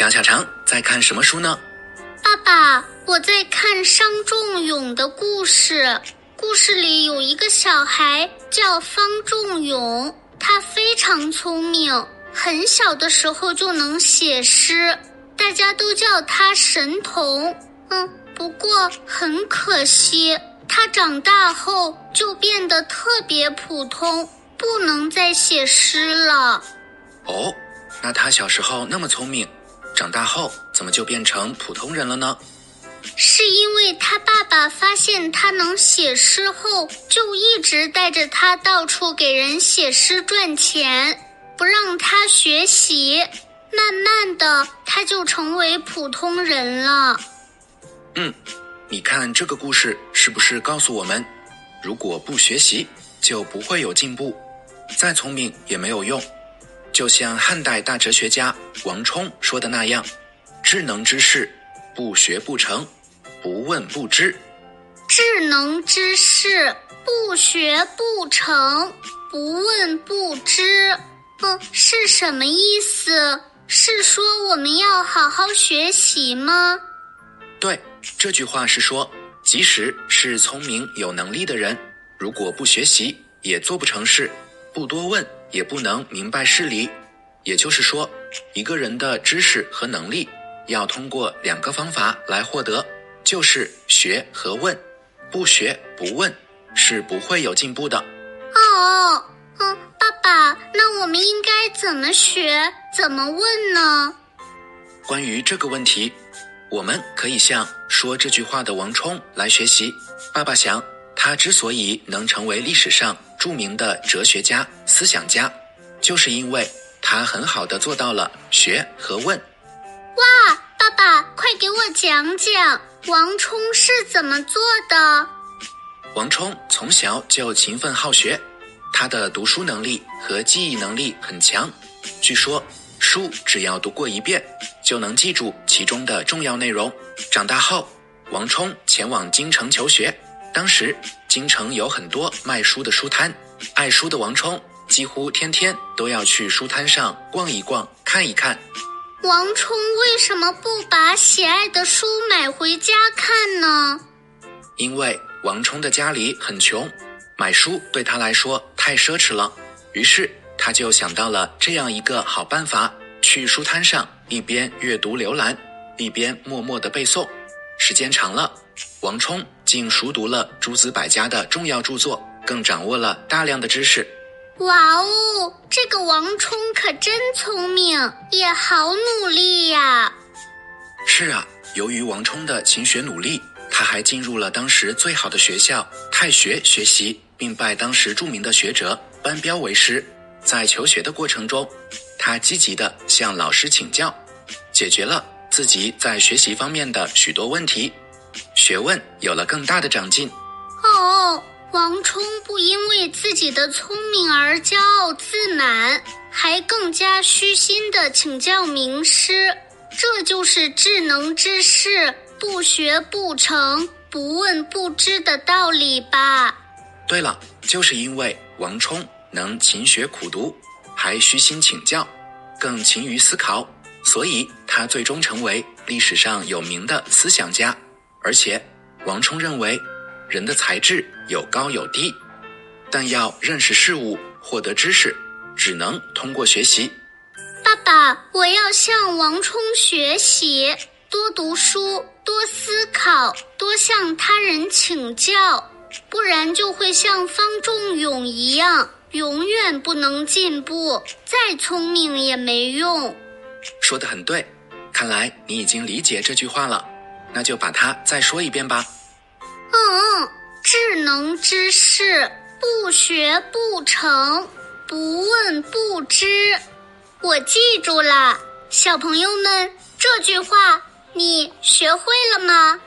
小小常在看什么书呢？爸爸，我在看商仲永的故事。故事里有一个小孩叫方仲永，他非常聪明，很小的时候就能写诗，大家都叫他神童。嗯，不过很可惜，他长大后就变得特别普通，不能再写诗了。哦，那他小时候那么聪明。长大后怎么就变成普通人了呢？是因为他爸爸发现他能写诗后，就一直带着他到处给人写诗赚钱，不让他学习。慢慢的，他就成为普通人了。嗯，你看这个故事是不是告诉我们，如果不学习，就不会有进步，再聪明也没有用。就像汉代大哲学家王充说的那样：“智能之士，不学不成，不问不知。”智能之士，不学不成，不问不知。嗯，是什么意思？是说我们要好好学习吗？对，这句话是说，即使是聪明有能力的人，如果不学习，也做不成事；不多问。也不能明白事理，也就是说，一个人的知识和能力要通过两个方法来获得，就是学和问。不学不问是不会有进步的。哦，嗯，爸爸，那我们应该怎么学，怎么问呢？关于这个问题，我们可以向说这句话的王充来学习。爸爸想，他之所以能成为历史上。著名的哲学家、思想家，就是因为他很好的做到了学和问。哇，爸爸，快给我讲讲王充是怎么做的？王充从小就勤奋好学，他的读书能力和记忆能力很强。据说书只要读过一遍，就能记住其中的重要内容。长大后，王充前往京城求学。当时京城有很多卖书的书摊，爱书的王充几乎天天都要去书摊上逛一逛、看一看。王充为什么不把喜爱的书买回家看呢？因为王充的家里很穷，买书对他来说太奢侈了。于是他就想到了这样一个好办法：去书摊上一边阅读浏览，一边默默的背诵。时间长了。王充竟熟读了诸子百家的重要著作，更掌握了大量的知识。哇哦，这个王充可真聪明，也好努力呀！是啊，由于王充的勤学努力，他还进入了当时最好的学校太学学习，并拜当时著名的学者班彪为师。在求学的过程中，他积极地向老师请教，解决了自己在学习方面的许多问题。学问有了更大的长进。哦，王充不因为自己的聪明而骄傲自满，还更加虚心的请教名师。这就是智能之士不学不成，不问不知的道理吧？对了，就是因为王充能勤学苦读，还虚心请教，更勤于思考，所以他最终成为历史上有名的思想家。而且，王充认为，人的才智有高有低，但要认识事物、获得知识，只能通过学习。爸爸，我要向王充学习，多读书，多思考，多向他人请教，不然就会像方仲永一样，永远不能进步，再聪明也没用。说的很对，看来你已经理解这句话了。那就把它再说一遍吧。嗯，智能之士不学不成，不问不知。我记住了，小朋友们，这句话你学会了吗？